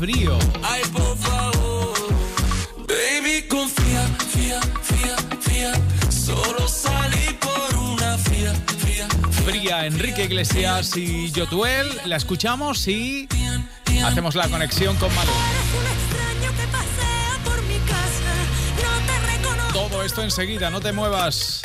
frío. Ay, por favor, baby, confía, fía, fía, fía. Solo salí por una fía, fía. Fría, Enrique Iglesias y Yotuel. La escuchamos y hacemos la conexión con Malú. Todo esto enseguida, no te muevas.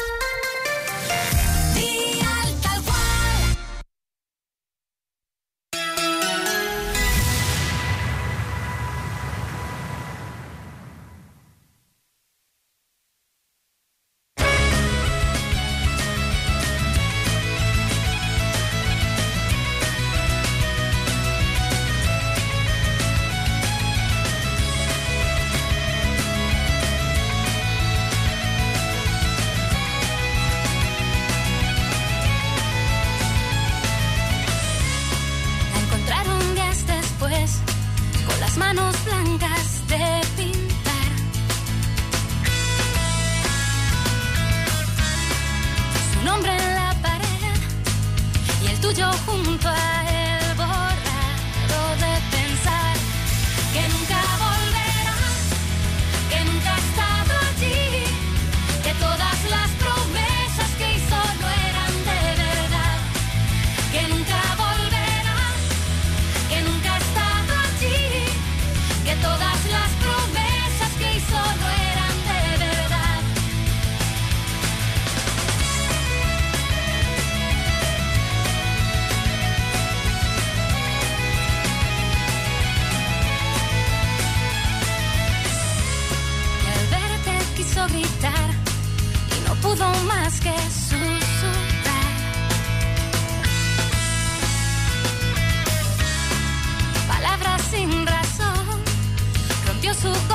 Su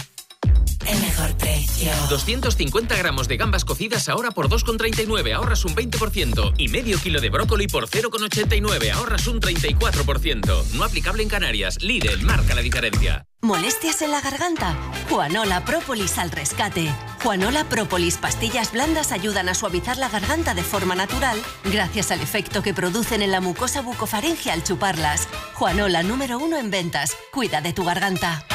mejor precio. 250 gramos de gambas cocidas ahora por 2,39, ahorras un 20%. Y medio kilo de brócoli por 0,89, ahorras un 34%. No aplicable en Canarias. Lidl marca la diferencia. ¿Molestias en la garganta? Juanola Propolis al rescate. Juanola Propolis pastillas blandas ayudan a suavizar la garganta de forma natural gracias al efecto que producen en la mucosa bucofaringe al chuparlas. Juanola número uno en ventas. Cuida de tu garganta.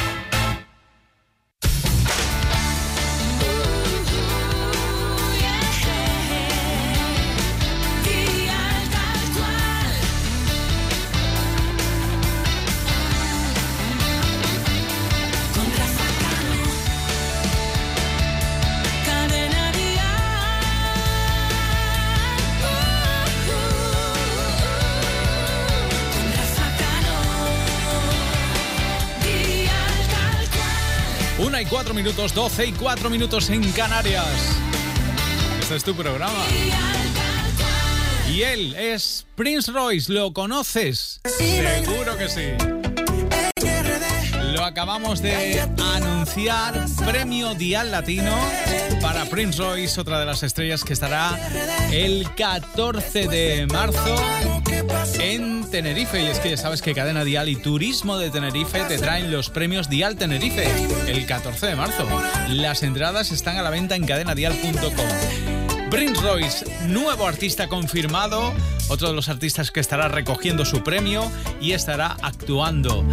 4 minutos, 12 y 4 minutos en Canarias. Este es tu programa. Y él es Prince Royce, ¿lo conoces? Seguro que sí. Acabamos de anunciar Premio Dial Latino para Prince Royce, otra de las estrellas que estará el 14 de marzo en Tenerife. Y es que ya sabes que Cadena Dial y Turismo de Tenerife te traen los premios Dial Tenerife el 14 de marzo. Las entradas están a la venta en cadenadial.com. Prince Royce, nuevo artista confirmado, otro de los artistas que estará recogiendo su premio y estará actuando.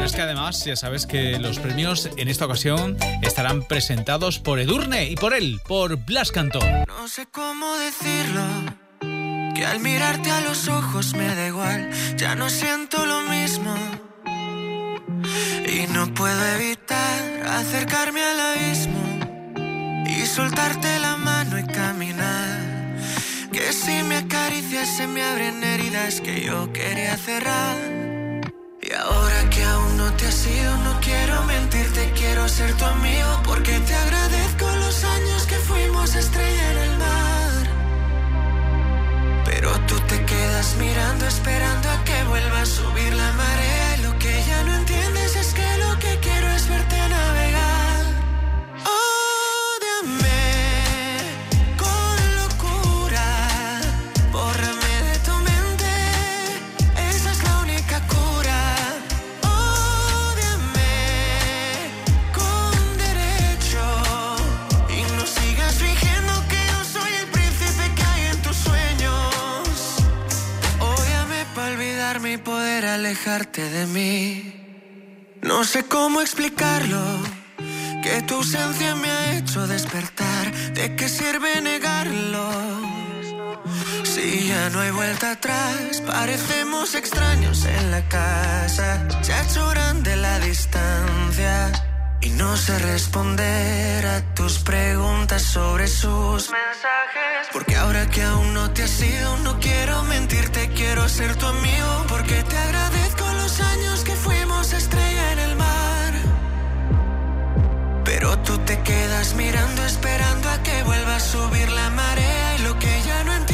Pero es que además ya sabes que los premios en esta ocasión estarán presentados por Edurne y por él, por Blas Cantó. No sé cómo decirlo. Que al mirarte a los ojos me da igual, ya no siento lo mismo. Y no puedo evitar acercarme al abismo y soltarte la mano y caminar. Que si me acaricias se me abren heridas que yo quería cerrar. Y ahora no te has ido, no quiero mentirte, quiero ser tu amigo. Porque te agradezco los años que fuimos estrella en el mar. Pero tú te quedas mirando, esperando a que vuelva a subir la marea. Y lo que ya no entiendes es que lo que quiero es verte alejarte de mí. No sé cómo explicarlo. Que tu ausencia me ha hecho despertar. ¿De qué sirve negarlo? Si ya no hay vuelta atrás, parecemos extraños en la casa. Ha hecho grande la distancia. Y no sé responder a tus preguntas sobre sus mensajes. Porque ahora que aún no te has ido, no quiero mentirte, quiero ser tu amigo. Porque te agradezco los años que fuimos estrella en el mar. Pero tú te quedas mirando, esperando a que vuelva a subir la marea. Y lo que ya no entiendes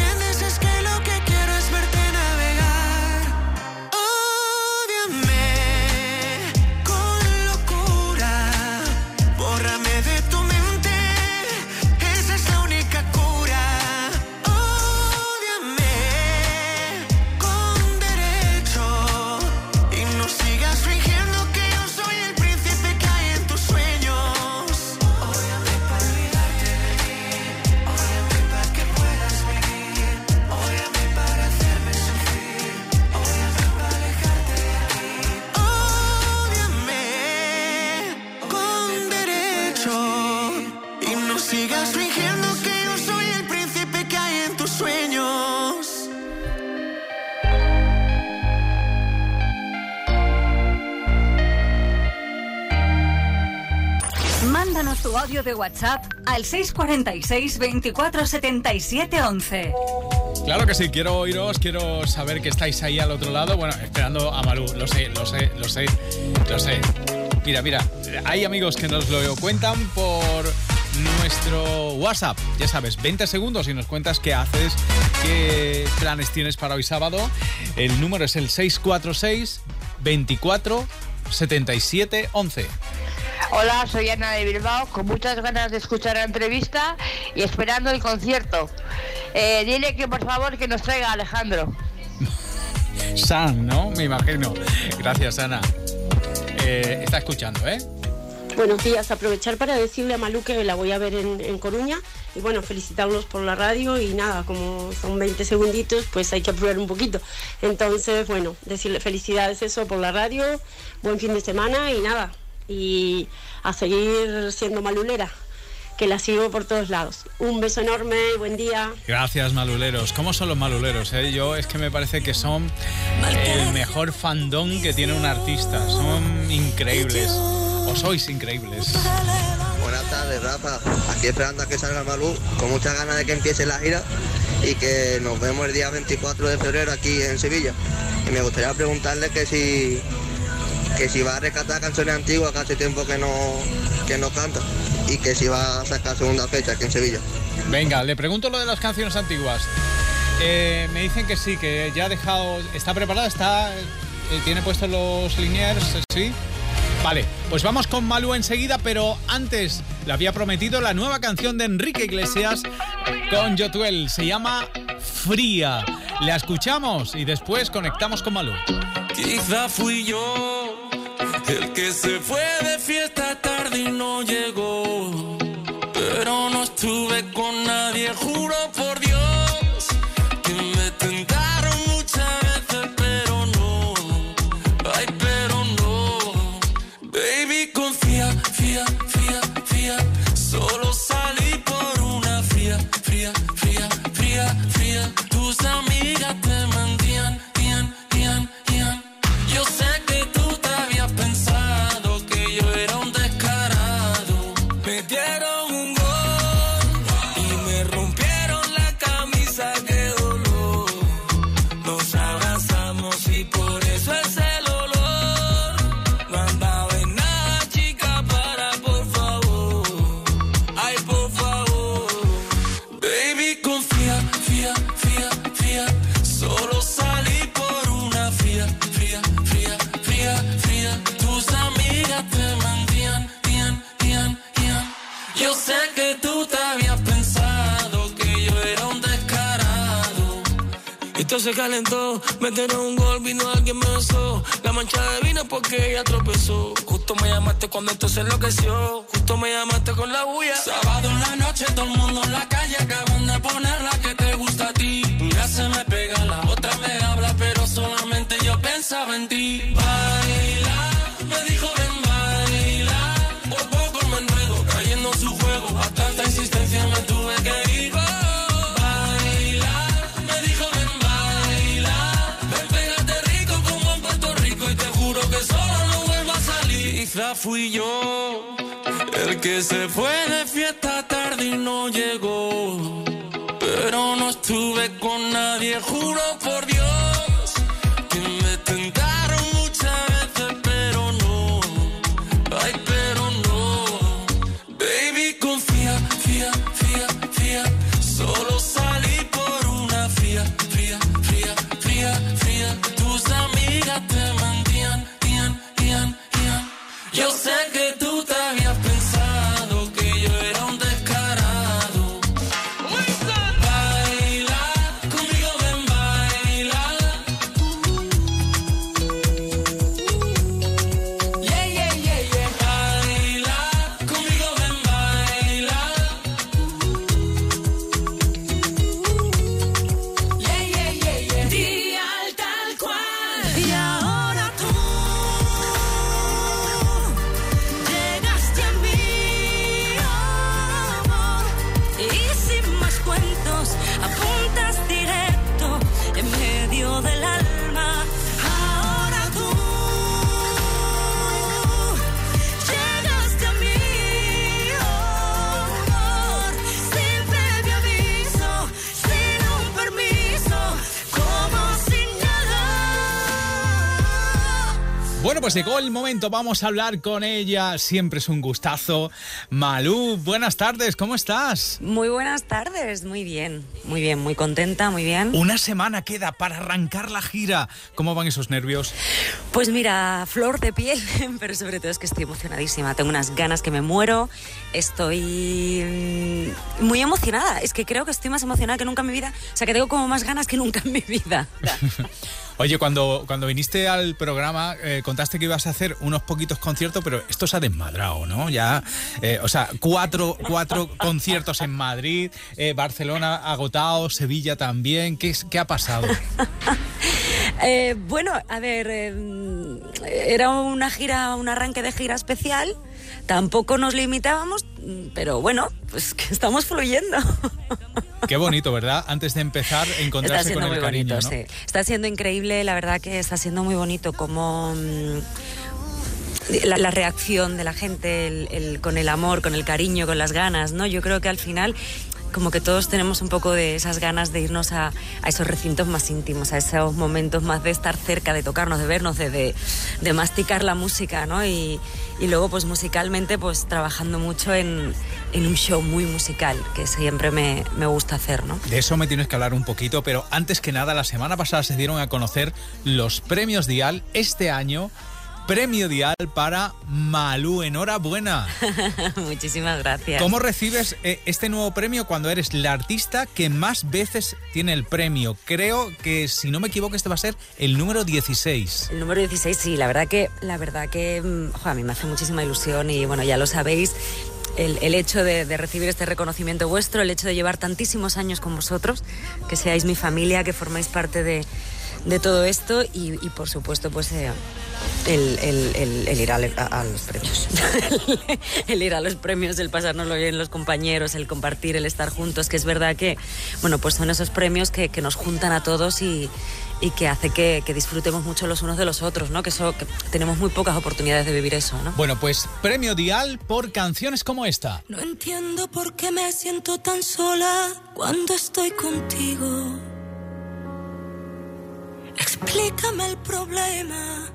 de WhatsApp al 646 24 77 11. Claro que sí, quiero oíros, quiero saber que estáis ahí al otro lado. Bueno, esperando a Malú, lo sé, lo sé, lo sé, lo sé. Mira, mira, hay amigos que nos lo cuentan por nuestro WhatsApp. Ya sabes, 20 segundos y nos cuentas qué haces, qué planes tienes para hoy sábado. El número es el 646 24 77 11. Hola, soy Ana de Bilbao, con muchas ganas de escuchar la entrevista y esperando el concierto. Eh, dile que por favor que nos traiga Alejandro. San, ¿no? Me imagino. Gracias, Ana. Eh, está escuchando, ¿eh? Buenos días, aprovechar para decirle a Malú que la voy a ver en, en Coruña y bueno, felicitarlos por la radio y nada, como son 20 segunditos, pues hay que apurar un poquito. Entonces, bueno, decirle felicidades eso por la radio, buen fin de semana y nada, y a seguir siendo malulera, que la sigo por todos lados. Un beso enorme, buen día. Gracias, maluleros. ¿Cómo son los maluleros? eh? Yo es que me parece que son el mejor fandom que tiene un artista. Son increíbles. O sois increíbles. Buenas tardes, Rafa. Aquí esperando a que salga Malú, con muchas ganas de que empiece la gira y que nos vemos el día 24 de febrero aquí en Sevilla. Y me gustaría preguntarle que si que si va a rescatar canciones antiguas que hace tiempo que no que no canta y que si va a sacar segunda fecha aquí en Sevilla. Venga, le pregunto lo de las canciones antiguas. Eh, me dicen que sí, que ya ha dejado. ¿Está preparada? ¿Está, eh, ¿Tiene puestos los liniers? ¿Sí? Vale, pues vamos con Malú enseguida, pero antes le había prometido la nueva canción de Enrique Iglesias con Yotuel. Se llama Fría. La escuchamos y después conectamos con Malú. Quizá fui yo el que se fue de fiesta tarde y no llegó. Esto se calentó, metieron un gol, vino alguien me besó. La mancha de vino porque ella tropezó. Justo me llamaste cuando esto se enloqueció. Justo me llamaste con la bulla. Sábado en la noche, todo el mundo en la calle. Acaban de poner la que te gusta a ti. Ya se me pega, la otra me habla, pero solamente yo pensaba en ti. Baila, Fui yo el que se fue de fiesta tarde y no llegó. Pero no estuve con nadie, juro por Dios pues llegó el momento, vamos a hablar con ella. Siempre es un gustazo. Malú, buenas tardes, ¿cómo estás? Muy buenas tardes, muy bien, muy bien, muy contenta, muy bien. Una semana queda para arrancar la gira. ¿Cómo van esos nervios? Pues mira, flor de piel, pero sobre todo es que estoy emocionadísima, tengo unas ganas que me muero, estoy mm, muy emocionada, es que creo que estoy más emocionada que nunca en mi vida, o sea que tengo como más ganas que nunca en mi vida. Oye, cuando, cuando viniste al programa eh, contaste que ibas a hacer unos poquitos conciertos, pero esto se ha desmadrado, ¿no? Ya, eh, o sea, cuatro, cuatro conciertos en Madrid, eh, Barcelona agotado, Sevilla también. ¿Qué, qué ha pasado? Eh, bueno, a ver, eh, era una gira, un arranque de gira especial, tampoco nos limitábamos, pero bueno, pues que estamos fluyendo. Qué bonito, ¿verdad? Antes de empezar, Está encontrarse siendo con muy el cariño, bonito, ¿no? sí. Está siendo increíble, la verdad que está siendo muy bonito como mm, la, la reacción de la gente el- el- con el amor, con el cariño, con las ganas, ¿no? Yo creo que al final como que todos tenemos un poco de esas ganas de irnos a, a esos recintos más íntimos, a esos momentos más de estar cerca, de tocarnos, de vernos, de, masticar la música, ¿no? Y, y luego, pues musicalmente, pues trabajando mucho en, en un show muy musical, que siempre me, me gusta hacer, ¿no? De eso me tienes que hablar un poquito, pero antes que nada, la semana pasada se dieron a conocer los premios Dial este año. Premio Dial para Malú. Enhorabuena. Muchísimas gracias. ¿Cómo recibes eh, este nuevo premio cuando eres la artista que más veces tiene el premio? Creo que, si no me equivoco, este va a ser el número 16. El número 16, sí, la verdad que, la verdad que mm, a mí me hace muchísima ilusión y bueno, ya lo sabéis. El, el hecho de, de recibir este reconocimiento vuestro, el hecho de llevar tantísimos años con vosotros, que seáis mi familia, que formáis parte de, de todo esto y, y, por supuesto pues eh, el, el- el- el ir a, a- a los premios. el ir a los premios, el pasárnoslo bien los compañeros, el compartir, el estar juntos, que es verdad que, bueno, pues son esos premios que, que nos juntan a todos y, y que hace que, que disfrutemos mucho los unos de los otros, ¿no? Que, eso, que tenemos muy pocas oportunidades de vivir eso, ¿no? Bueno, pues premio Dial por canciones como esta. No entiendo por qué me siento tan sola cuando estoy contigo. Explícame el problema,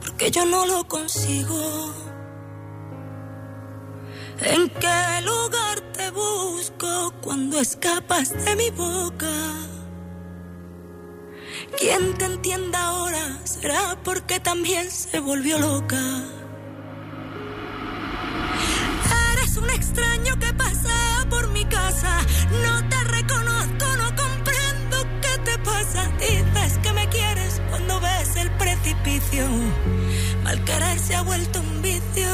porque yo no lo consigo. ¿En qué lugar te busco cuando escapas de mi boca? Quien te entienda ahora será porque también se volvió loca. Eres un extraño que pasea por mi casa. No te reconozco, no comprendo qué te pasa. Dices que me ves el precipicio. Mal querer se ha vuelto un vicio.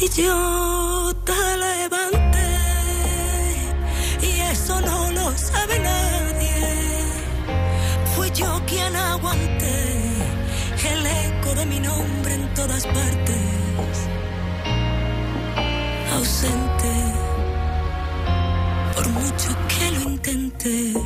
Y yo te levanté. Y eso no lo sabe nadie. Fui yo quien aguanté el eco de mi nombre en todas partes. Ausente, por mucho que lo intentes.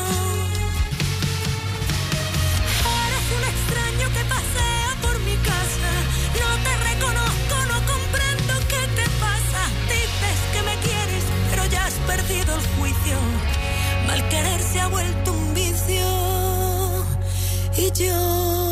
Querer se ha vuelto un vicio. Y yo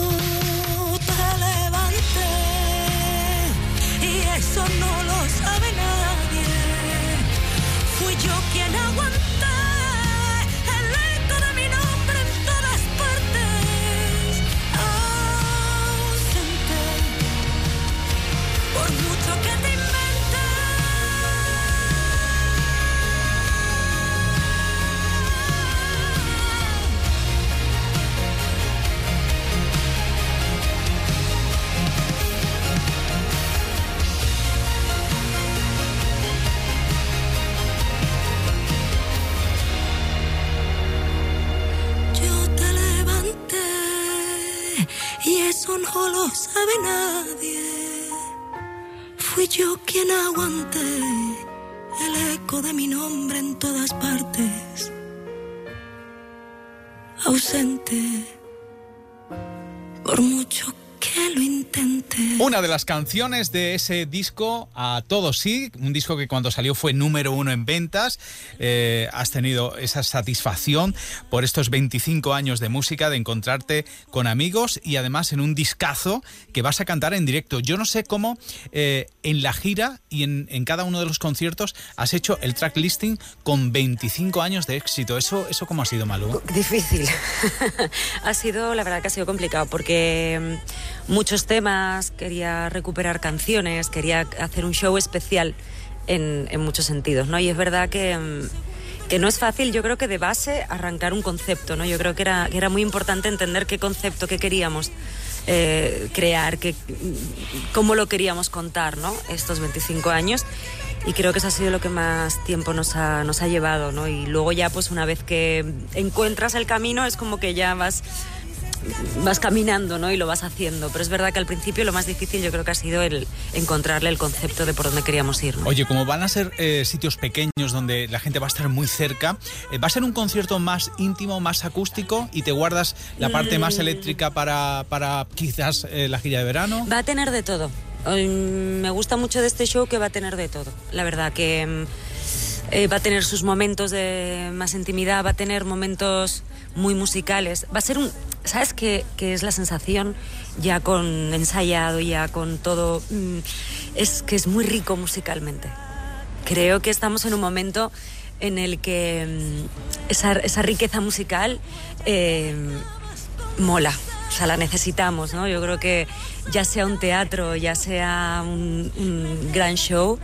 sabe nadie. Fui yo quien aguanté el eco de mi nombre en todas partes. Ausente, por mucho lo intenté. Una de las canciones de ese disco, A Todos Sí, un disco que cuando salió fue número uno en ventas. Eh, has tenido esa satisfacción por estos 25 años de música, de encontrarte con amigos y además en un discazo que vas a cantar en directo. Yo no sé cómo eh, en la gira y en, en cada uno de los conciertos has hecho el track listing con 25 años de éxito. ¿Eso, eso cómo ha sido, Malú? Difícil. ha sido, la verdad que ha sido complicado porque mm, muchos temas, quería recuperar canciones, quería hacer un show especial en, muchos sentidos, ¿no? Y es verdad que, mm, que no es fácil, yo creo que de base arrancar un concepto, ¿no? Yo creo que era, que era muy importante entender qué concepto, qué queríamos eh, crear, qué, mm, cómo lo queríamos contar, ¿no? Estos 25 años. Y creo que eso ha sido lo que más tiempo nos ha, nos ha llevado, ¿no? Y luego ya, pues una vez que encuentras el camino, es como que ya vas vas caminando, ¿no? Y lo vas haciendo. Pero es verdad que al principio lo más difícil yo creo que ha sido el encontrarle el concepto de por dónde queríamos ir. ¿no? Oye, como van a ser eh, sitios pequeños donde la gente va a estar muy cerca, eh, ¿va a ser un concierto más íntimo, más acústico y te guardas la parte más Mm. eléctrica para, para quizás eh, la gira de verano? Va a tener de todo. Eh, Me gusta mucho de este show que va a tener de todo. La verdad que mm, eh, va a tener sus momentos de más intimidad, va a tener momentos muy musicales. Va a ser un... ¿Sabes qué, es la sensación ya con ensayado, ya con todo? mm, Es que es muy rico musicalmente. Creo que estamos en un momento en el que mm, esa, esa riqueza musical eh, mola. O sea, la necesitamos, ¿no? Yo creo que ya sea un teatro, ya sea un gran show,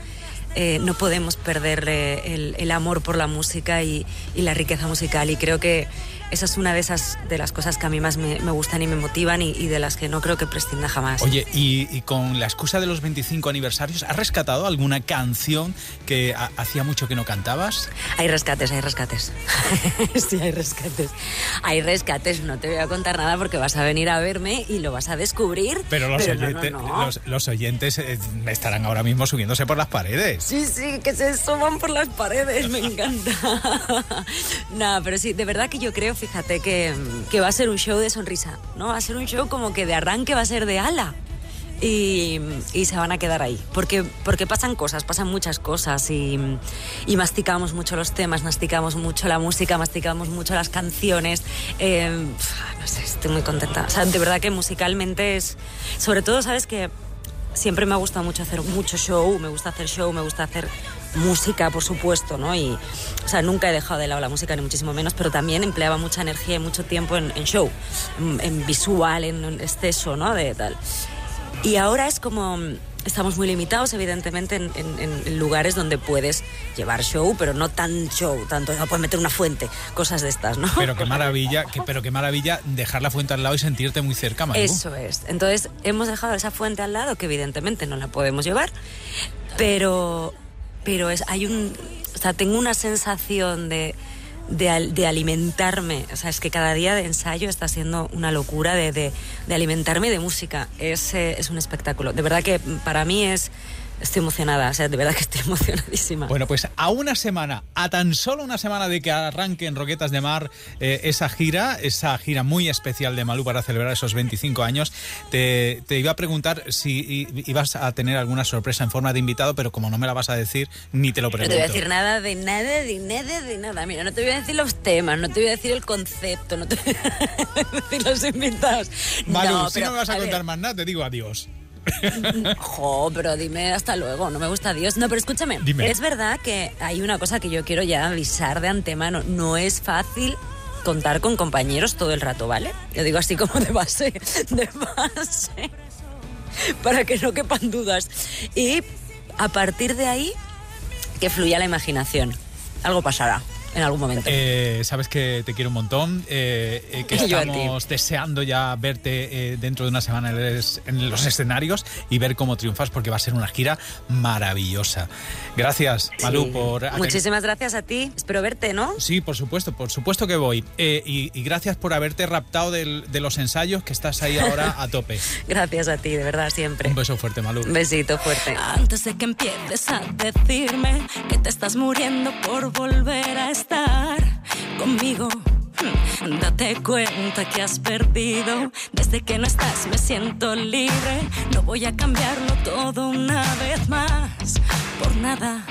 eh, no podemos perder el, el amor por la música y la riqueza musical. Y creo que esa es una de esas de las cosas que a mí más me, me gustan y me motivan y, y de las que no creo que prescinda jamás. Oye, y, y con la excusa de los 25 aniversarios, ¿has rescatado alguna canción que ha- hacía mucho que no cantabas? Hay rescates, hay rescates. sí, hay rescates. Hay rescates, no te voy a contar nada porque vas a venir a verme y lo vas a descubrir. Pero los, no, oyente- no, no. Los, los oyentes eh, estarán ahora mismo subiéndose por las paredes. Sí, sí, que se suban por las paredes, me encanta. Nada, pero sí, de verdad que yo creo, fíjate, que, que va a ser un show de sonrisa, ¿no? Va a ser un show como que de arranque va a ser de ala. Y, y se van a quedar ahí. Porque, porque pasan cosas, pasan muchas cosas y, masticamos mucho los temas, masticamos mucho la música, masticamos mucho las canciones. Eh, no sé, estoy muy contenta. O sea, de verdad que musicalmente es... Sobre todo, ¿sabes que siempre me ha gustado mucho hacer mucho show, me gusta hacer show, me gusta hacer música, por supuesto, ¿no? Y, o sea, nunca he dejado de lado la música, ni muchísimo menos, pero también empleaba mucha energía y mucho tiempo en, en show, en, en visual, en, exceso, ¿no? De tal. Y ahora es como... Estamos muy limitados, evidentemente, en, en- lugares donde puedes llevar show, pero no tan show, tanto, no puedes meter una fuente, cosas de estas, ¿no? Pero qué maravilla, que, pero qué maravilla dejar la fuente al lado y sentirte muy cerca, Malú. Eso es. Entonces, hemos dejado esa fuente al lado, que evidentemente no la podemos llevar, pero, pero es, hay un. O sea, tengo una sensación de, de, de alimentarme. O sea, es que cada día de ensayo está siendo una locura de, de, de alimentarme de música. Es, eh, es un espectáculo. De verdad que para mí es. Estoy emocionada, o sea, de verdad que estoy emocionadísima. Bueno, pues a una semana, a tan solo una semana de que arranque en Roquetas de Mar eh, esa gira, esa gira muy especial de Malú para celebrar esos 25 años, te, te iba a preguntar si ibas a tener alguna sorpresa en forma de invitado, pero como no me la vas a decir, ni te lo No te pregunto. voy a decir nada de nada, de nada, de nada. Mira, no te voy a decir los temas, no te voy a decir el concepto, no te voy a decir los invitados. Malú, no, si pero, no me vas a, contar más nada, te digo adiós. Jo, pero dime hasta luego, no me gusta Dios. No, pero escúchame, Dime. es verdad que hay una cosa que yo quiero ya avisar de antemano. No es fácil contar con compañeros todo el rato, ¿vale? Yo digo así como de base, de base, para que no quepan dudas. Y a partir de ahí, que fluya la imaginación. Algo pasará en algún momento. Eh, sabes que te quiero un montón, eh, eh, que estamos deseando ya verte eh, dentro de una semana en los escenarios y ver cómo triunfas porque va a ser una gira maravillosa. Gracias, Malú, Sí. por... Muchísimas gracias a ti. Espero verte, ¿no? Sí, por supuesto, por supuesto que voy. Eh, y, y gracias por haberte raptado del- de los ensayos, que estás ahí ahora a tope. Gracias a ti, de verdad, siempre. Un beso fuerte, Malú. Un besito fuerte. Antes de que empieces a decirme que te estás muriendo por volver a estar conmigo. Date cuenta que has perdido. Desde que no estás me siento libre. No voy a cambiarlo todo una vez más. Por nada.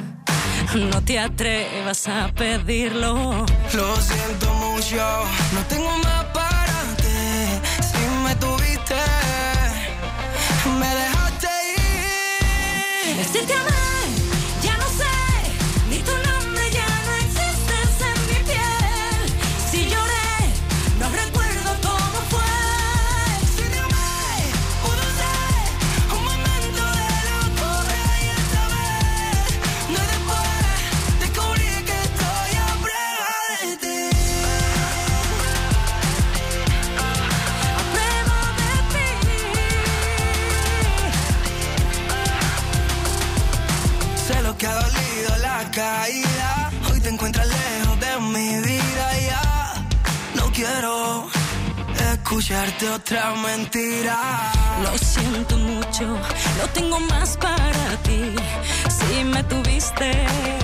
No te atrevas a pedirlo. Lo siento mucho, no tengo más para ti. Si me tuviste, me dejaste ir. Decirte amar, mentira. Lo siento mucho, no tengo más para ti. Si me tuviste.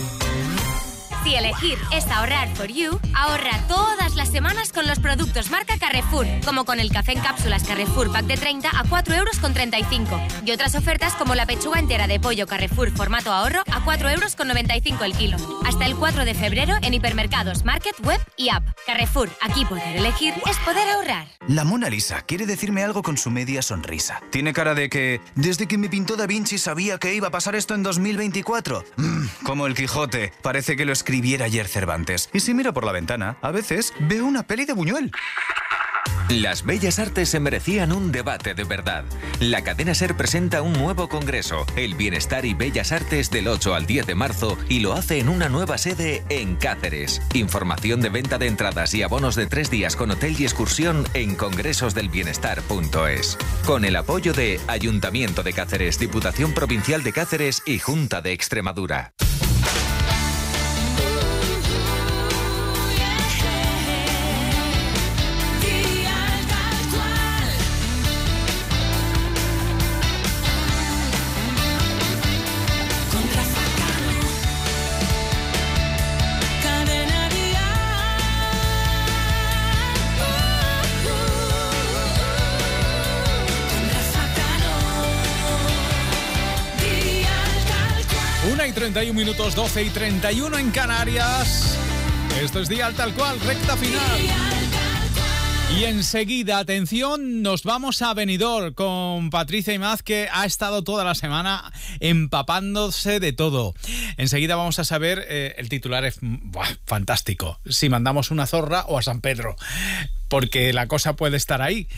Si elegir es ahorrar for you, ahorra todas las semanas con los productos marca Carrefour, como con el café en cápsulas Carrefour Pack de 30 a 4 euros con 35 y otras ofertas como la pechuga entera de pollo Carrefour formato ahorro a 4 euros con 95 el kilo. Hasta el 4 de febrero en hipermercados, market, web y app. Carrefour, aquí poder elegir es poder ahorrar. La Mona Lisa quiere decirme algo con su media sonrisa. Tiene cara de que, desde que me pintó Da Vinci sabía que iba a pasar esto en 2024. Mm, como el Quijote, parece que lo escribiera ayer Cervantes. Y si miro por la ventana, a veces veo una peli de Buñuel. Las bellas artes se merecían un debate de verdad. La cadena Ser presenta un nuevo congreso, el Bienestar y Bellas Artes del 8 al 10 de marzo, y lo hace en una nueva sede en Cáceres. Información de venta de entradas y abonos de tres días con hotel y excursión en congresosdelbienestar.es. Con el apoyo de Ayuntamiento de Cáceres, Diputación Provincial de Cáceres y Junta de Extremadura. 31 minutos, 12 y 31 en Canarias. Esto es Día Tal Cual, recta final. Y enseguida, atención, nos vamos a Benidorm con Patricia Imaz, que ha estado toda la semana empapándose de todo. Enseguida vamos a saber, eh, el titular es fantástico, si mandamos una zorra o a San Pedro, porque la cosa puede estar ahí.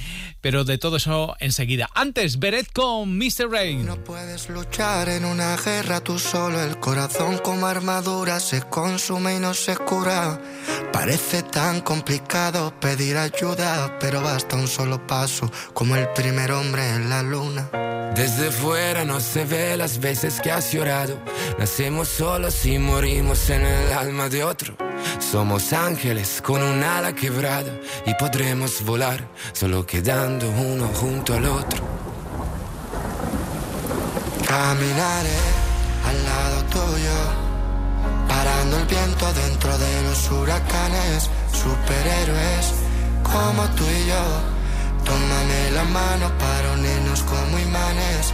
Pero de todo eso enseguida. Antes, Beret con Mr. Rain. Puedes luchar en una guerra tú solo, el corazón como armadura se consume y no se cura. Parece tan complicado pedir ayuda, pero basta un solo paso, como el primer hombre en la luna. Desde fuera no se ve las veces que has llorado. Nacemos solos y morimos en el alma de otro. Somos ángeles con un ala quebrada y podremos volar solo quedando uno junto al otro. Caminaré al lado tuyo, parando el viento dentro de los huracanes, superhéroes como tú y yo. Tómame la mano para unirnos como imanes,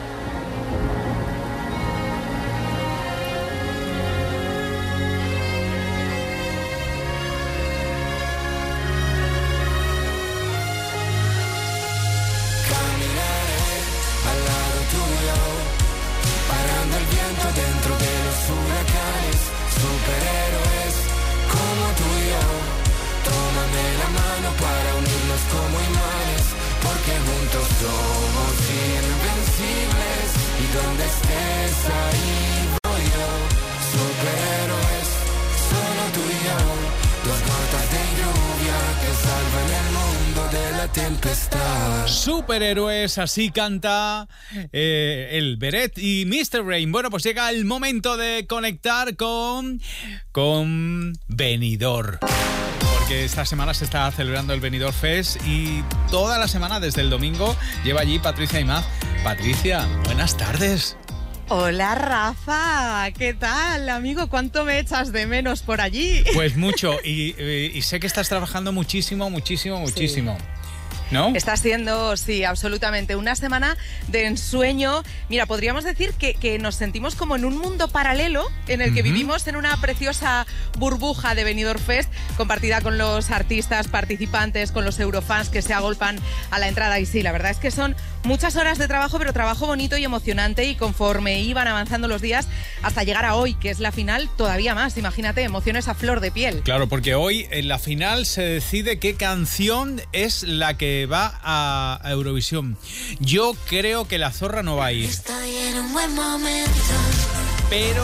Como tú y yo. Tómame la mano para unirnos como imanes, porque juntos somos invencibles. Y donde estés ahí voy yo. Superhéroes, solo tú y yo. Dos gotas de lluvia que salvan el mundo de la tempestad. Superhéroes, así canta eh, el Beret y Mr. Rain. Bueno, pues llega el momento de conectar con, con Benidorm. Porque esta semana se está celebrando el Benidorm Fest y toda la semana, desde el domingo, lleva allí Patricia Imaz. Patricia, buenas tardes. Hola Rafa, ¿qué tal amigo? ¿Cuánto me echas de menos por allí? Pues mucho, y, y- y sé que estás trabajando muchísimo, muchísimo, muchísimo. ¿No? Está siendo, sí, absolutamente, una semana de ensueño. Mira, podríamos decir que, que nos sentimos como en un mundo paralelo en el que vivimos en una preciosa burbuja de Benidorm Fest compartida con los artistas participantes, con los eurofans que se agolpan a la entrada. Y sí, la verdad es que son muchas horas de trabajo, pero trabajo bonito y emocionante. Y conforme iban avanzando los días hasta llegar a hoy, que es la final, todavía más. Imagínate, emociones a flor de piel. Claro, porque hoy en la final se decide qué canción es la que va a Eurovisión. Yo creo que la zorra no va a ir, Estoy en un buen momento. pero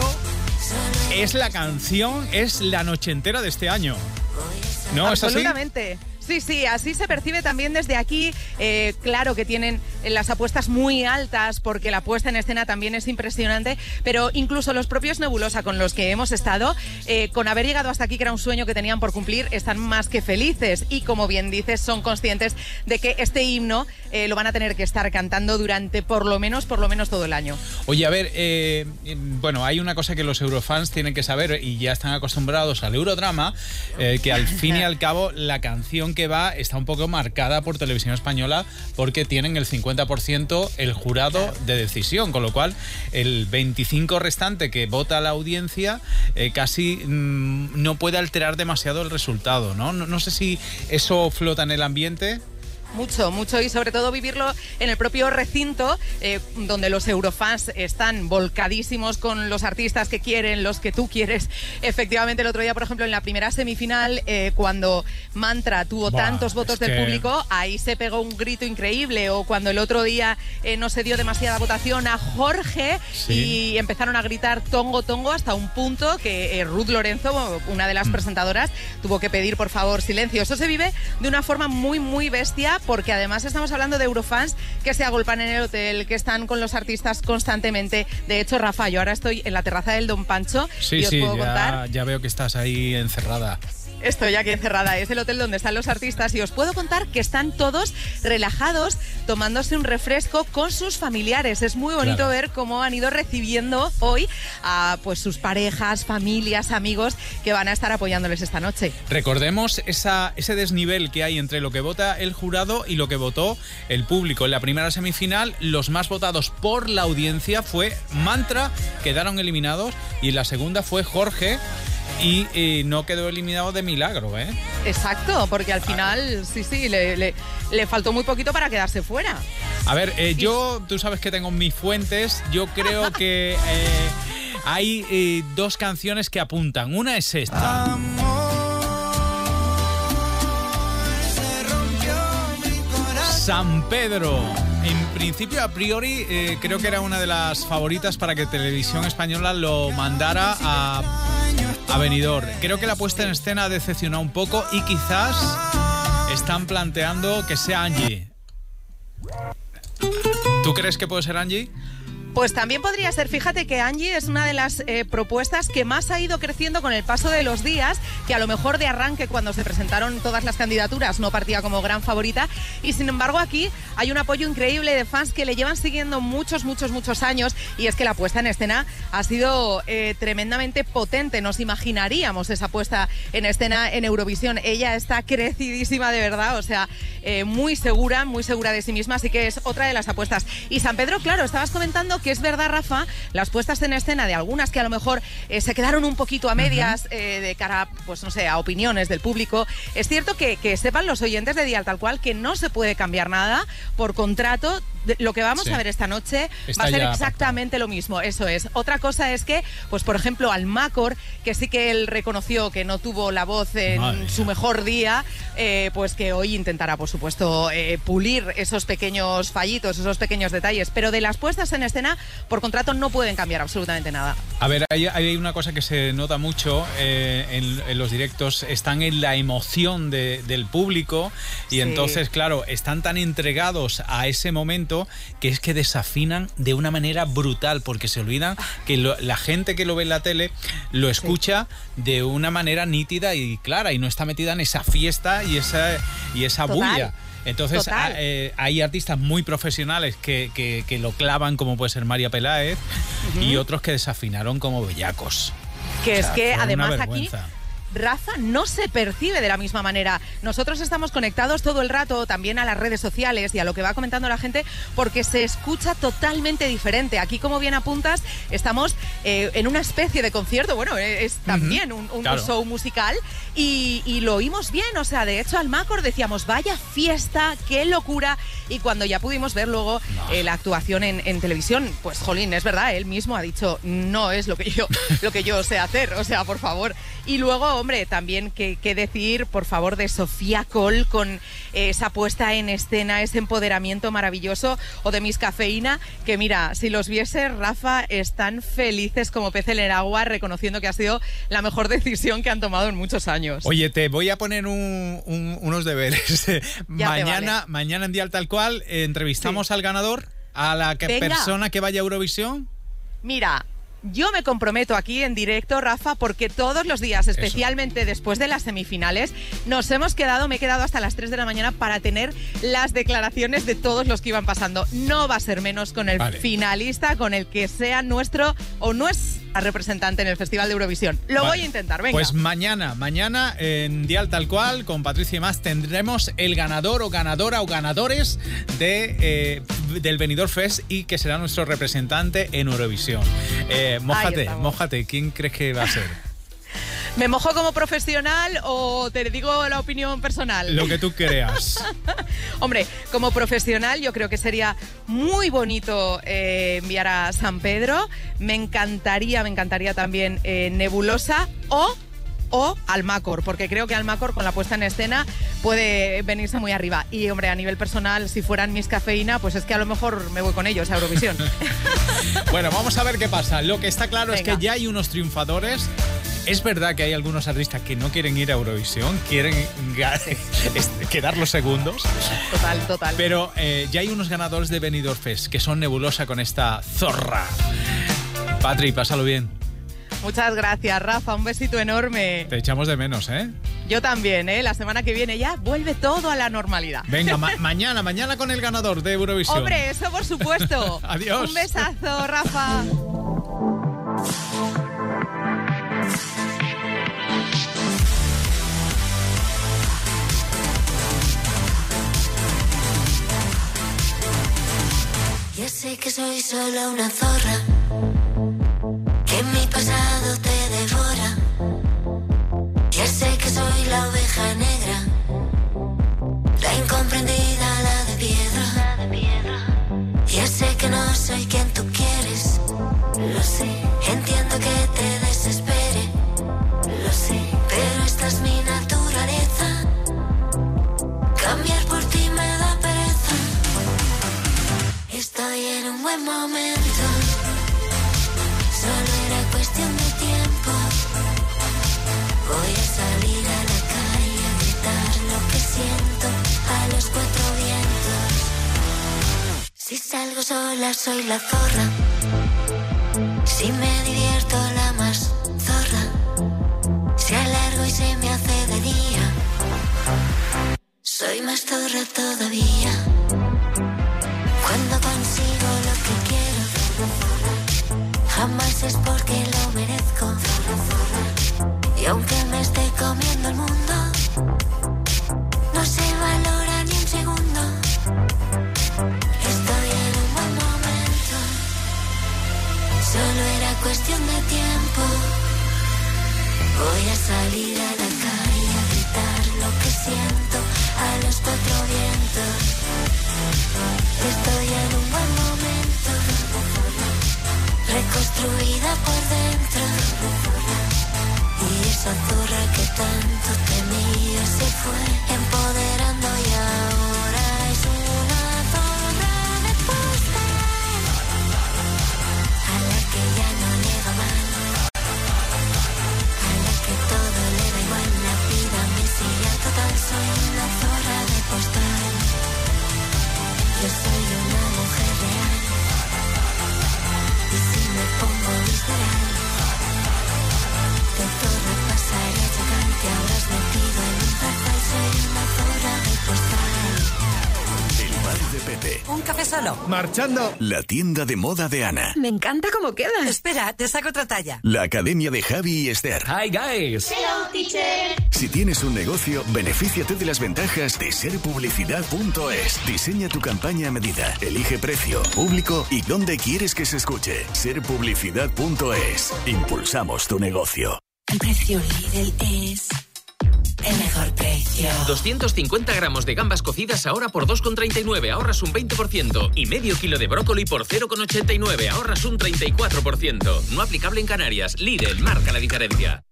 es la canción, es la noche entera de este año. ¿No es así? Sí, sí, así se percibe también desde aquí. Eh, claro que tienen las apuestas muy altas porque la puesta en escena también es impresionante, pero incluso los propios Nebulosa con los que hemos estado, eh, con haber llegado hasta aquí, que era un sueño que tenían por cumplir, están más que felices y como bien dices, son conscientes de que este himno eh, lo van a tener que estar cantando durante por lo menos, por lo menos todo el año. Oye, a ver, eh, bueno, hay una cosa que los eurofans tienen que saber y ya están acostumbrados al eurodrama, que al fin y al cabo la canción que va está un poco marcada por televisión española porque tienen el 50% el jurado de decisión, con lo cual el 25 restante que vota la audiencia eh, casi mm, no puede alterar demasiado el resultado, ¿no? ¿no? no sé si eso flota en el ambiente. Mucho, mucho y sobre todo vivirlo en el propio recinto eh, donde los eurofans están volcadísimos con los artistas que quieren, los que tú quieres. Efectivamente, el otro día, por ejemplo, en la primera semifinal, eh, cuando Mantra tuvo Buah, tantos votos del que- público, ahí se pegó un grito increíble. O cuando el otro día eh, no se dio demasiada votación a Jorge Sí. y empezaron a gritar tongo, tongo hasta un punto que Ruth Lorenzo, una de Mm. las presentadoras, tuvo que pedir por favor silencio. Eso se vive de una forma muy, muy bestia porque además estamos hablando de eurofans que se agolpan en el hotel, que están con los artistas constantemente. De hecho, Rafa, yo ahora estoy en la terraza del Don Pancho Sí, y os sí, puedo contar ya, ya veo que estás ahí encerrada. Estoy aquí encerrada, es el hotel donde están los artistas y os puedo contar que están todos relajados tomándose un refresco con sus familiares. Es muy bonito Claro. ver cómo han ido recibiendo hoy a pues sus parejas, familias, amigos que van a estar apoyándoles esta noche. Recordemos esa, ese desnivel que hay entre lo que vota el jurado y lo que votó el público. En la primera semifinal, los más votados por la audiencia fue Mantra, quedaron eliminados, y en la segunda fue Jorge, y eh, no quedó eliminado de milagro, ¿eh? Exacto, porque al final, sí, sí, le, le- le faltó muy poquito para quedarse fuera. A ver, eh, yo, tú sabes que tengo mis fuentes, yo creo que eh, hay dos canciones que apuntan. Una es esta. San Pedro. En principio, a priori, eh, creo que era una de las favoritas para que Televisión Española lo mandara a, a Benidorm. Creo que la puesta en escena ha decepcionado un poco y quizás están planteando que sea Angie. ¿Tú crees que puede ser Angie? Pues también podría ser, fíjate que Angie es una de las eh, propuestas que más ha ido creciendo con el paso de los días, que a lo mejor de arranque cuando se presentaron todas las candidaturas no partía como gran favorita. Y sin embargo aquí hay un apoyo increíble de fans que le llevan siguiendo muchos, muchos, muchos años. Y es que la puesta en escena ha sido eh, tremendamente potente, nos imaginaríamos esa puesta en escena en Eurovisión, ella está crecidísima de verdad, o sea, eh, muy segura, muy segura de sí misma, así que es otra de las apuestas. Y San Pedro, claro, estabas comentando que es verdad, Rafa, las puestas en escena de algunas que a lo mejor eh, se quedaron un poquito a medias eh, de cara, pues no sé, a opiniones del público. Es cierto que, que sepan los oyentes de Dial Tal Cual que no se puede cambiar nada por contrato. Lo que vamos Sí. a ver esta noche Está va a ser exactamente lo mismo, eso es. Otra cosa es que, pues por ejemplo, Almacor, que sí que él reconoció que no tuvo la voz en Madre su mejor día, eh, pues que hoy intentará, por supuesto, eh, pulir esos pequeños fallitos, esos pequeños detalles. Pero de las puestas en escena, por contrato, no pueden cambiar absolutamente nada. A ver, hay, hay una cosa que se nota mucho eh, en, en los directos, están en la emoción de- del público y Sí. entonces, claro, están tan entregados a ese momento que es que desafinan de una manera brutal porque se olvidan que lo- la gente que lo ve en la tele lo escucha de una manera nítida y clara y no está metida en esa fiesta y esa, y esa Total. bulla. Entonces Total. a- eh, hay artistas muy profesionales que, que- que lo clavan, como puede ser María Peláez, y otros que desafinaron como bellacos. Que O es que además aquí Rafa no se percibe de la misma manera. Nosotros estamos conectados todo el rato también a las redes sociales y a lo que va comentando la gente porque se escucha totalmente diferente. Aquí, como bien apuntas, estamos eh, en una especie de concierto, bueno, eh, es también un, un claro. show musical y, y lo oímos bien. O sea, de hecho, al Macor decíamos, vaya fiesta, qué locura. Y cuando ya pudimos ver luego eh, la actuación en, en televisión, pues jolín, es verdad, él mismo ha dicho, no es lo que yo, lo que yo sé hacer, o sea, por favor. Y luego, hombre, también que, que decir, por favor, de Sofía Cole con esa puesta en escena, ese empoderamiento maravilloso, o de Miss Cafeína, que mira, si los viese, Rafa, están felices como pez en el agua, reconociendo que ha sido la mejor decisión que han tomado en muchos años. Oye, te voy a poner un- un- unos deberes. mañana, mañana en Dial Tal Cual eh, entrevistamos al ganador, a la que- persona que vaya a Eurovisión. Mira, yo me comprometo aquí en directo, Rafa, porque todos los días, especialmente después de las semifinales, nos hemos quedado, me he quedado hasta las 3 de la mañana para tener las declaraciones de todos los que iban pasando. No va a ser menos con el Vale. finalista, con el que sea nuestro o representante en el Festival de Eurovisión. Lo Vale. voy a intentar, venga. Pues mañana, mañana en Dial Tal Cual, con Patricia y más, tendremos el ganador o ganadora o ganadores de, eh, del Benidorm Fest y que será nuestro representante en Eurovisión. Eh, mójate, mójate, ¿quién crees que va a ser? ¿Me mojo como profesional o te digo la opinión personal? Lo que tú creas. Hombre, como profesional yo creo que sería muy bonito eh, enviar a San Pedro. Me encantaría, me encantaría también eh, Nebulosa o o Almacor, porque creo que Almacor con la puesta en escena puede venirse muy arriba. Y hombre, a nivel personal, si fueran mis cafeína, pues es que a lo mejor me voy con ellos a Eurovisión. Bueno, vamos a ver qué pasa. Lo que está claro es que ya hay unos triunfadores. Es verdad que hay algunos artistas que no quieren ir a Eurovisión, quieren quedar los segundos. Total, total. Pero eh, ya hay unos ganadores de Benidorm Fest que son nebulosa con esta zorra. Patri, pásalo bien. Muchas gracias, Rafa. Un besito enorme. Te echamos de menos, ¿eh? Yo también, ¿eh? La semana que viene ya vuelve todo a la normalidad. Venga, ma- mañana, mañana con el ganador de Eurovisión. Hombre, eso por supuesto. Adiós. Un besazo, Rafa. Ya sé que soy solo una zorra, pasado te devora. Ya sé que soy la oveja negra, la incomprendida, la de piedra. Ya sé que no soy quien tú quieres, lo sé. Entiendo que te desespere, lo sé. Pero esta es mi naturaleza, cambiar por ti me da pereza. Estoy en un buen momento. Salgo sola soy la zorra. Si me divierto la más zorra. Si alargo y se me hace de día. Soy más zorra todavía. Cuando consigo lo que quiero, jamás es porque lo merezco. Y aunque me esté comiendo el mundo, Voy a salir a la calle a gritar lo que siento a los cuatro vientos. Estoy en un buen momento, reconstruida por dentro. Y esa zorra que tanto temía se fue Marchando. La tienda de moda de Ana. Me encanta cómo queda. Espera, te saco otra talla. La academia de Javi y Esther. Hi, guys. Hello, teacher. Si tienes un negocio, benefíciate de las ventajas de serpublicidad.es. Diseña tu campaña a medida. Elige precio, público y dónde quieres que se escuche. Serpublicidad.es. Impulsamos tu negocio. El precio Lidl es el mejor precio. 250 gramos de gambas cocidas ahora por 2,39, ahorras un 20%. Y medio kilo de brócoli por 0,89, ahorras un 34%. No aplicable en Canarias. Lidl marca la diferencia.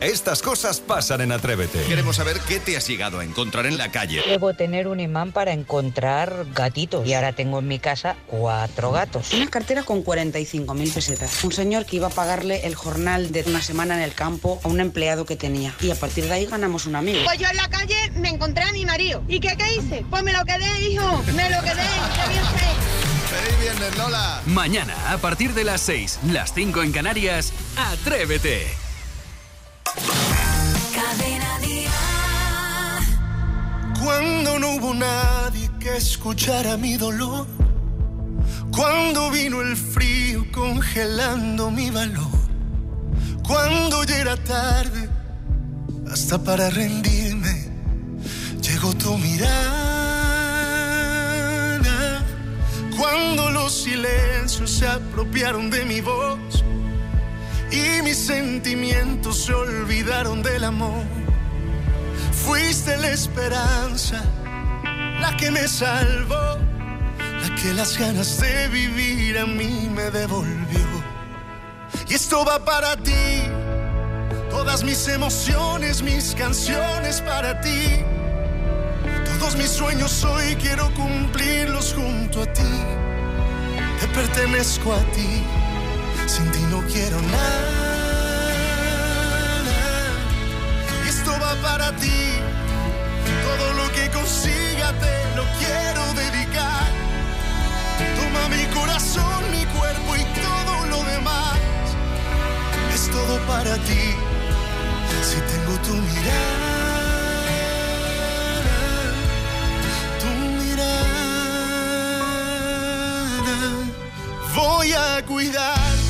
Estas cosas pasan en Atrévete. Queremos saber qué te has llegado a encontrar en la calle. Debo tener un imán para encontrar gatitos y ahora tengo en mi casa cuatro gatos. Una cartera con 45.000 pesetas. Un señor que iba a pagarle el jornal de una semana en el campo a un empleado que tenía. Y a partir de ahí ganamos un amigo. Pues yo en la calle me encontré a mi marido. ¿Y qué, qué hice? Pues me lo quedé, hijo. Me lo quedé. Qué bien sé. ¡Feliz viernes, Lola! Mañana, a partir de las 6, las 5 en Canarias, Atrévete. Cadena Día. Cuando no hubo nadie que escuchara mi dolor. Cuando vino el frío congelando mi valor. Cuando ya era tarde, hasta para rendirme, llegó tu mirada. Cuando los silencios se apropiaron de mi voz y mis sentimientos se olvidaron del amor. Fuiste la esperanza, la que me salvó, la que las ganas de vivir a mí me devolvió. Y esto va para ti, todas mis emociones, mis canciones para ti. Todos mis sueños hoy quiero cumplirlos junto a ti. Te pertenezco a ti, sin ti no quiero nada. Esto va para ti, todo lo que consiga te lo quiero dedicar. Toma mi corazón, mi cuerpo y todo lo demás. Es todo para ti, si tengo tu mirada. Voy a lo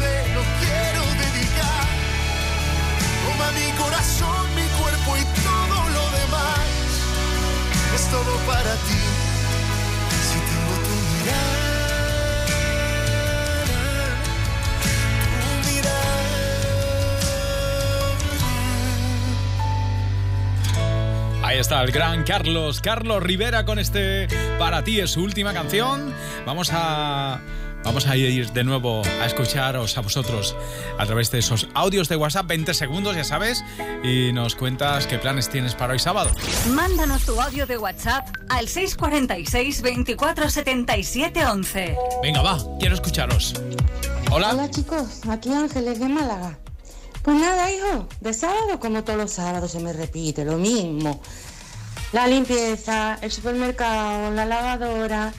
Te lo quiero dedicar. Toma mi corazón, mi cuerpo y todo lo demás. Es todo para ti, si tengo tu mirada. Tu Ahí está el gran Carlos, Carlos Rivera con este Para ti es su última canción. Vamos a Vamos a ir de nuevo a escucharos a vosotros a través de esos audios de WhatsApp, 20 segundos, ya sabes, y nos cuentas qué planes tienes para hoy sábado. Mándanos tu audio de WhatsApp al 646 24 77 11. Venga, va, quiero escucharos. Hola. Hola chicos, aquí Ángeles de Málaga. Pues nada, hijo, de sábado como todos los sábados se me repite lo mismo. La limpieza, el supermercado, la lavadora.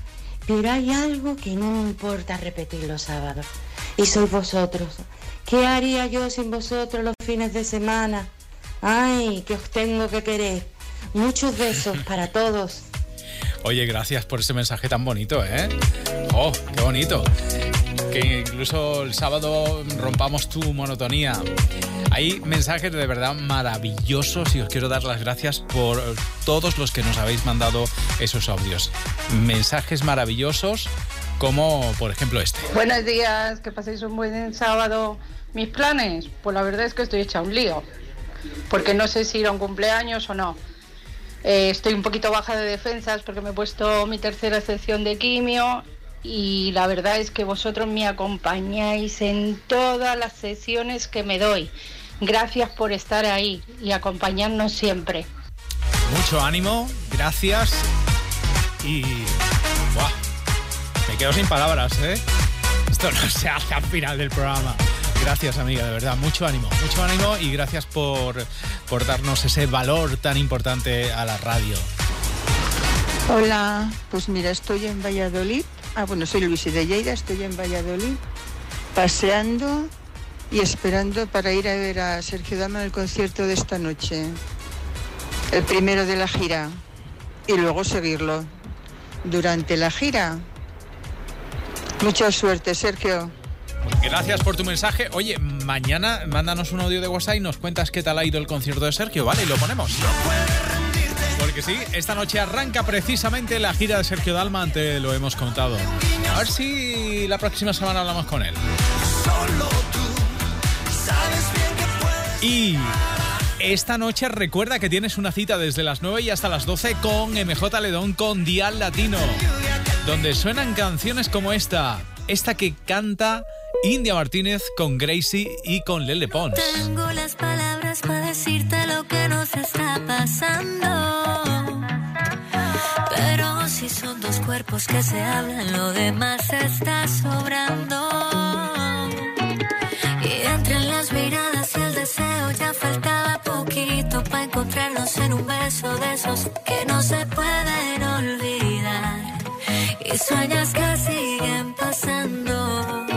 Pero hay algo que no me importa repetir los sábados. Y sois vosotros. ¿Qué haría yo sin vosotros los fines de semana? Ay, que os tengo que querer. Muchos besos para todos. Oye, gracias por ese mensaje tan bonito, ¿eh? ¡Oh, qué bonito! Que incluso el sábado rompamos tu monotonía. Hay mensajes de verdad maravillosos y os quiero dar las gracias por todos los que nos habéis mandado esos audios. Mensajes maravillosos como por ejemplo este. Buenos días, que paséis un buen sábado. Mis planes, pues la verdad es que estoy hecha un lío, porque no sé si ir a un cumpleaños o no. Eh, estoy un poquito baja de defensas porque me he puesto mi tercera sección de quimio y la verdad es que vosotros me acompañáis en todas las sesiones que me doy. Gracias por estar ahí y acompañarnos siempre. Mucho ánimo, gracias y... ¡buah! Me quedo sin palabras, ¿eh? Esto no se hace al final del programa. Gracias, amiga, de verdad. Mucho ánimo, mucho ánimo y gracias por, por darnos ese valor tan importante a la radio. Hola, pues mira, estoy en Valladolid. Ah, bueno, soy Luisi de Lleida, estoy en Valladolid, paseando y esperando para ir a ver a Sergio Dama en el concierto de esta noche. El primero de la gira. Y luego seguirlo durante la gira. Mucha suerte, Sergio. Gracias por tu mensaje. Oye, mañana mándanos un audio de WhatsApp y nos cuentas qué tal ha ido el concierto de Sergio, ¿vale? Y lo ponemos. Porque sí, esta noche arranca precisamente la gira de Sergio Dalma, te lo hemos contado. A ver si la próxima semana hablamos con él. Y esta noche recuerda que tienes una cita desde las 9 y hasta las 12 con MJ Ledón con Dial Latino, donde suenan canciones como esta, esta que canta India Martínez con Gracie y con Lele Pons. Tengo las palabras para decirte lo que nos está pasando. Pero si son dos cuerpos que se hablan, lo demás está sobrando. Y entre las miradas y el deseo ya faltaba poquito para encontrarnos en un beso de esos que no se pueden olvidar. Y sueños que siguen pasando.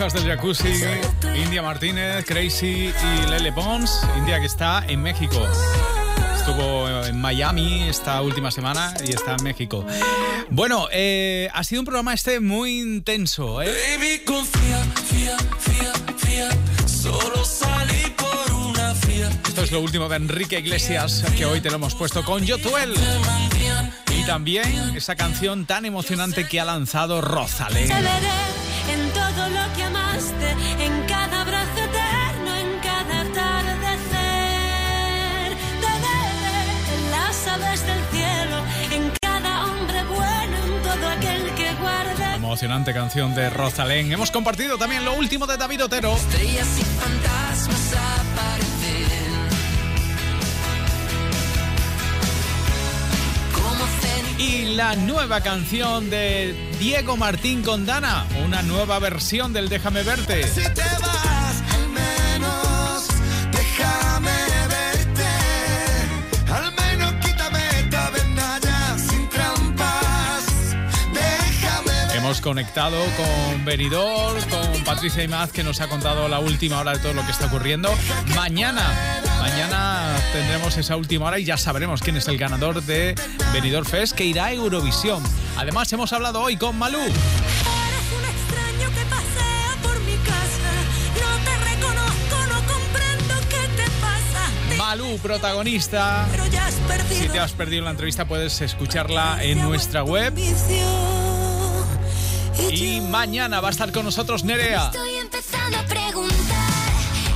Burbujas del jacuzzi, India Martínez, Crazy y Lele Pons. India que está en México. Estuvo en Miami esta última semana y está en México. Bueno, eh, ha sido un programa este muy intenso, ¿eh? Baby, confía, fía, fía, fía. Solo salí por una fría. Esto es lo último de Enrique Iglesias que hoy te lo hemos puesto con Yotuel. Y también esa canción tan emocionante que ha lanzado Rosalén. Emocionante canción de Rosalén. Hemos compartido también lo último de David Otero. Estrellas y fantasmas. Y la nueva canción de Diego Martín con Dana. Una nueva versión del Déjame verte. Si te vas, Hemos conectado con Benidorm, con Patricia Imaz, que nos ha contado la última hora de todo lo que está ocurriendo. Mañana, mañana tendremos esa última hora y ya sabremos quién es el ganador de Benidorm Fest, que irá a Eurovisión. Además, hemos hablado hoy con Malú. Malú, protagonista. Si te has perdido la entrevista, puedes escucharla en nuestra web. Y mañana va a estar con nosotros Nerea. Estoy empezando a preguntar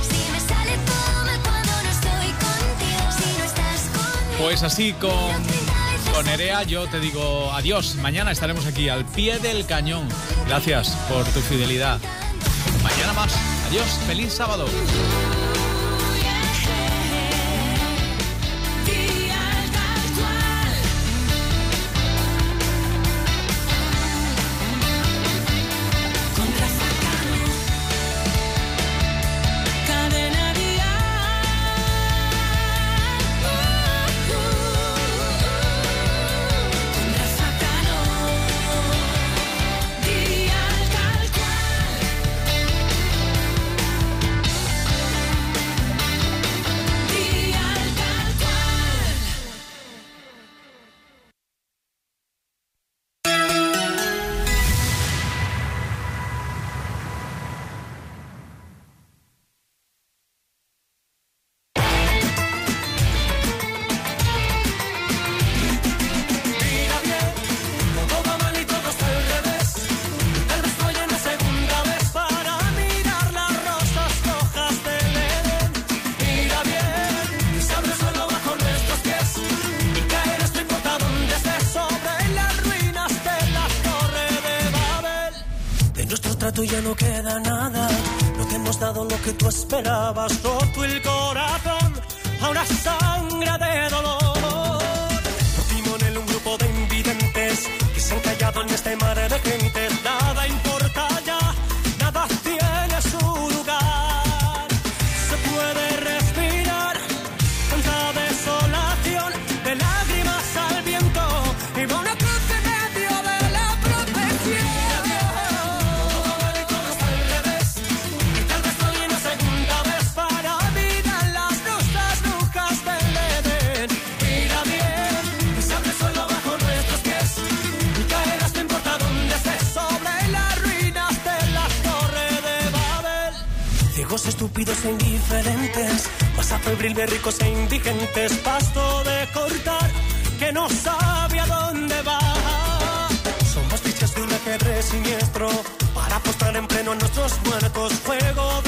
si me sale fome cuando no estoy contigo. Si no estás conmigo. Pues así con, con Nerea yo te digo adiós. Mañana estaremos aquí al pie del cañón. Gracias por tu fidelidad. Mañana más. Adiós. Feliz sábado. Esperabas. E indiferentes, masa febril de ricos e indigentes, pasto de cortar que no sabe a dónde va. Somos fichas de un ajedrez siniestro para apostar en pleno a nuestros muertos, fuego